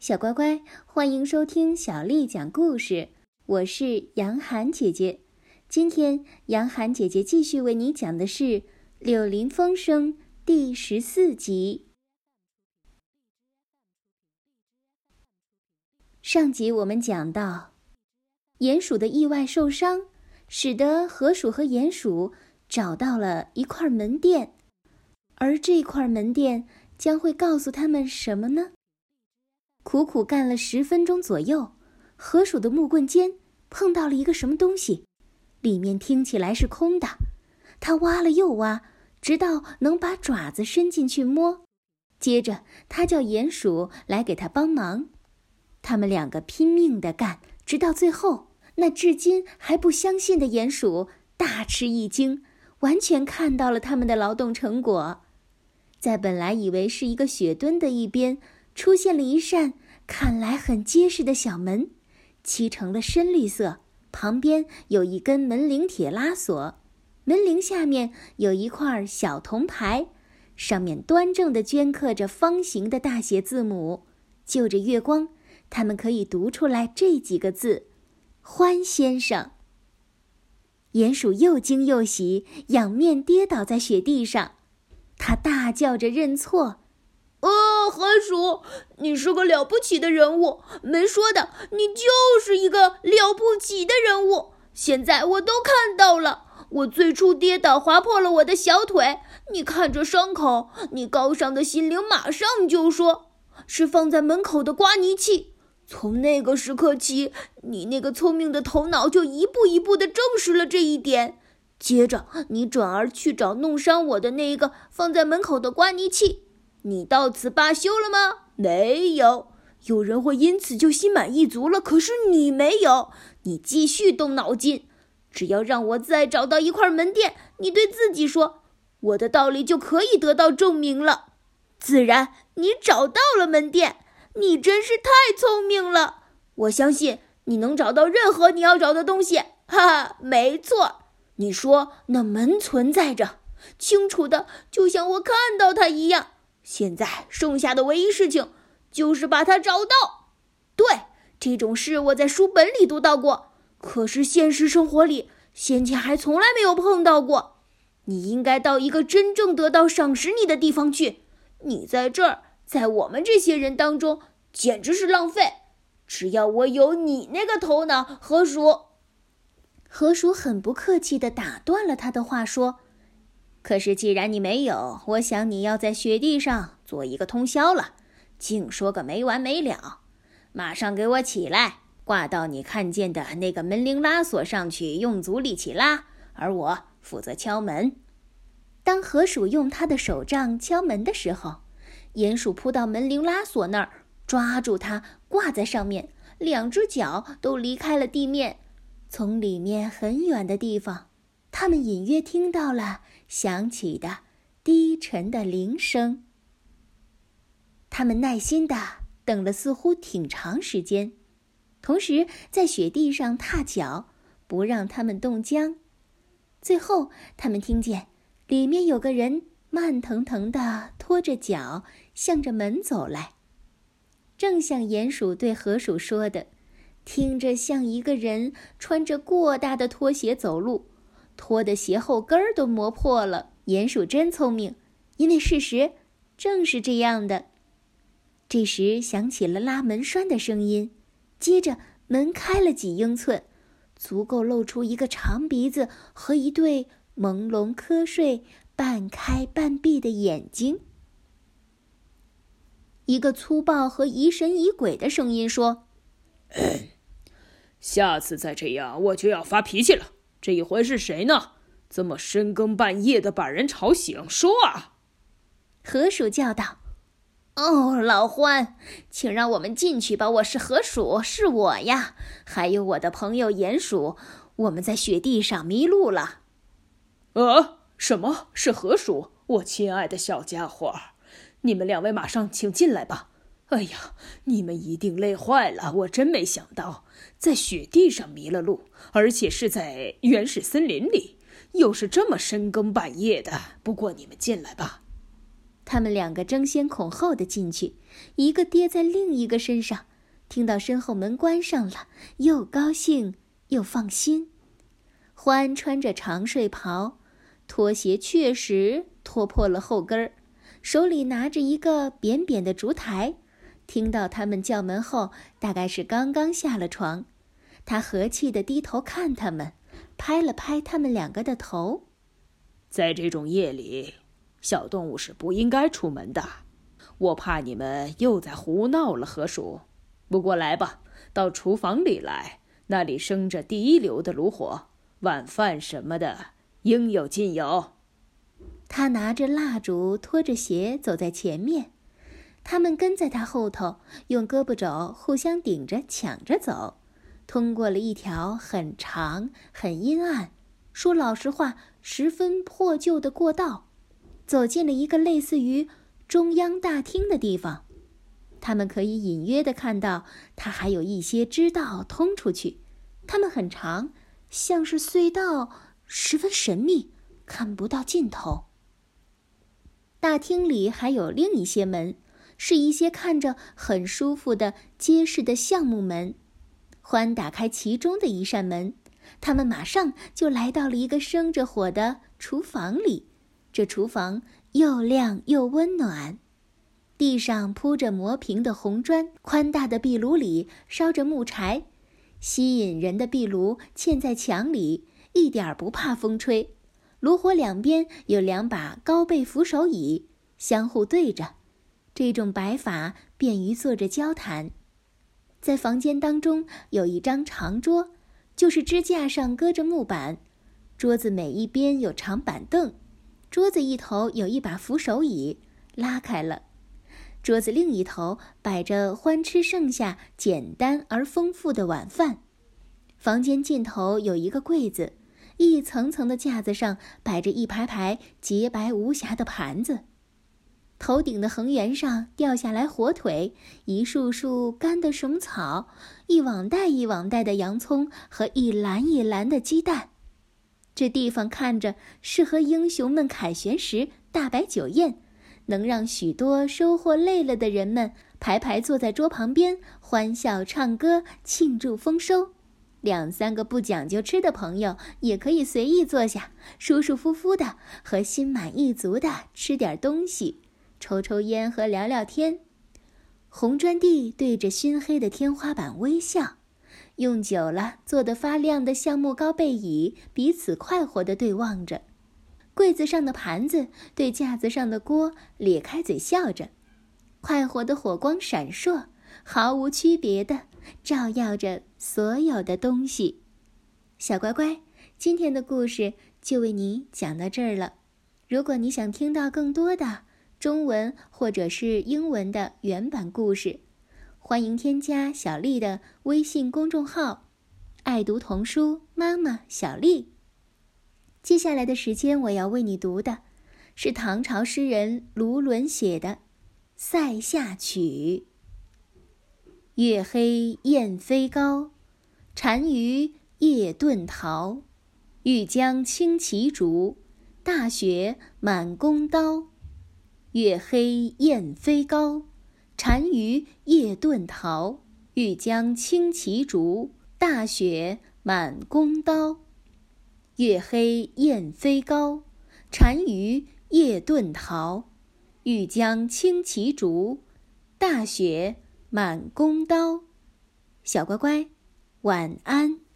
小乖乖，欢迎收听小丽讲故事。我是杨涵姐姐。今天，杨涵姐姐继续为你讲的是《柳林风声》第十四集。上集我们讲到，鼹鼠的意外受伤，使得河鼠和鼹鼠找到了一块门店，而这块门店将会告诉他们什么呢？苦苦干了十分钟左右，河鼠的木棍尖碰到了一个什么东西，里面听起来是空的。他挖了又挖，直到能把爪子伸进去摸。接着，他叫鼹鼠来给他帮忙。他们两个拼命地干，直到最后，那至今还不相信的鼹鼠大吃一惊，完全看到了他们的劳动成果。在本来以为是一个雪墩的一边。出现了一扇看来很结实的小门，漆成了深绿色，旁边有一根门铃铁拉锁，门铃下面有一块小铜牌，上面端正地镌刻着方形的大写字母。就着月光，他们可以读出来这几个字：“欢先生。”鼹鼠又惊又喜，仰面跌倒在雪地上，他大叫着认错。呃，河鼠，你是个了不起的人物，没说的，你就是一个了不起的人物。现在我都看到了，我最初跌倒划破了我的小腿，你看着伤口，你高尚的心灵马上就说，是放在门口的刮泥器。从那个时刻起，你那个聪明的头脑就一步一步地证实了这一点。接着，你转而去找弄伤我的那一个放在门口的刮泥器。你到此罢休了吗？没有，有人会因此就心满意足了。可是你没有，你继续动脑筋。只要让我再找到一块门店，你对自己说，我的道理就可以得到证明了。自然，你找到了门店。你真是太聪明了。我相信你能找到任何你要找的东西。哈哈，没错。你说那门存在着，清楚的，就像我看到它一样。现在剩下的唯一事情，就是把它找到。对，这种事我在书本里读到过，可是现实生活里先前还从来没有碰到过。你应该到一个真正得到赏识你的地方去。你在这儿，在我们这些人当中，简直是浪费。只要我有你那个头脑，河鼠。河鼠很不客气地打断了他的话，说。可是，既然你没有，我想你要在雪地上做一个通宵了，净说个没完没了。马上给我起来，挂到你看见的那个门铃拉锁上去，用足力气拉，而我负责敲门。当河鼠用他的手杖敲门的时候，鼹鼠扑到门铃拉锁那儿，抓住它，挂在上面，两只脚都离开了地面，从里面很远的地方。他们隐约听到了响起的低沉的铃声。他们耐心的等了，似乎挺长时间，同时在雪地上踏脚，不让他们冻僵。最后，他们听见里面有个人慢腾腾的拖着脚向着门走来，正像鼹鼠对河鼠说的，听着像一个人穿着过大的拖鞋走路。拖的鞋后跟儿都磨破了。鼹鼠真聪明，因为事实正是这样的。这时响起了拉门栓的声音，接着门开了几英寸，足够露出一个长鼻子和一对朦胧瞌睡、半开半闭的眼睛。一个粗暴和疑神疑鬼的声音说：“下次再这样，我就要发脾气了。”这一回是谁呢？这么深更半夜的把人吵醒？说啊！河鼠叫道：“哦，老欢，请让我们进去吧。我是河鼠，是我呀。还有我的朋友鼹鼠，我们在雪地上迷路了。”呃，什么是河鼠？我亲爱的小家伙，你们两位马上请进来吧。哎呀，你们一定累坏了！我真没想到，在雪地上迷了路，而且是在原始森林里，又是这么深更半夜的。不过你们进来吧。他们两个争先恐后的进去，一个跌在另一个身上。听到身后门关上了，又高兴又放心。欢穿着长睡袍，拖鞋确实拖破了后跟儿，手里拿着一个扁扁的烛台。听到他们叫门后，大概是刚刚下了床。他和气地低头看他们，拍了拍他们两个的头。在这种夜里，小动物是不应该出门的。我怕你们又在胡闹了，河鼠。不过来吧，到厨房里来，那里生着第一流的炉火，晚饭什么的应有尽有。他拿着蜡烛，拖着鞋走在前面。他们跟在他后头，用胳膊肘互相顶着，抢着走，通过了一条很长、很阴暗、说老实话十分破旧的过道，走进了一个类似于中央大厅的地方。他们可以隐约的看到，它还有一些支道通出去，它们很长，像是隧道，十分神秘，看不到尽头。大厅里还有另一些门。是一些看着很舒服的结实的橡木门。欢打开其中的一扇门，他们马上就来到了一个生着火的厨房里。这厨房又亮又温暖，地上铺着磨平的红砖，宽大的壁炉里烧着木柴。吸引人的壁炉嵌在墙里，一点不怕风吹。炉火两边有两把高背扶手椅，相互对着。这种摆法便于坐着交谈，在房间当中有一张长桌，就是支架上搁着木板，桌子每一边有长板凳，桌子一头有一把扶手椅，拉开了，桌子另一头摆着欢吃剩下简单而丰富的晚饭。房间尽头有一个柜子，一层层的架子上摆着一排排洁白无瑕的盘子。头顶的横缘上掉下来火腿，一束束干的什么草，一网袋一网袋的洋葱和一篮一篮的鸡蛋。这地方看着适合英雄们凯旋时大摆酒宴，能让许多收获累了的人们排排坐在桌旁边欢笑唱歌庆祝丰收。两三个不讲究吃的朋友也可以随意坐下，舒舒服服的和心满意足的吃点东西。抽抽烟和聊聊天，红砖地对着熏黑的天花板微笑，用久了做得发亮的橡木高背椅彼此快活地对望着，柜子上的盘子对架子上的锅咧开嘴笑着，快活的火光闪烁，毫无区别的照耀着所有的东西。小乖乖，今天的故事就为你讲到这儿了，如果你想听到更多的。中文或者是英文的原版故事，欢迎添加小丽的微信公众号“爱读童书妈妈小丽”。接下来的时间，我要为你读的是唐朝诗人卢纶写的《塞下曲》：月黑雁飞高，单于夜遁逃。欲将轻骑逐，大雪满弓刀。月黑雁飞高，单于夜遁逃。欲将轻骑逐，大雪满弓刀。月黑雁飞高，单于夜遁逃。欲将轻骑逐，大雪满弓刀。小乖乖，晚安。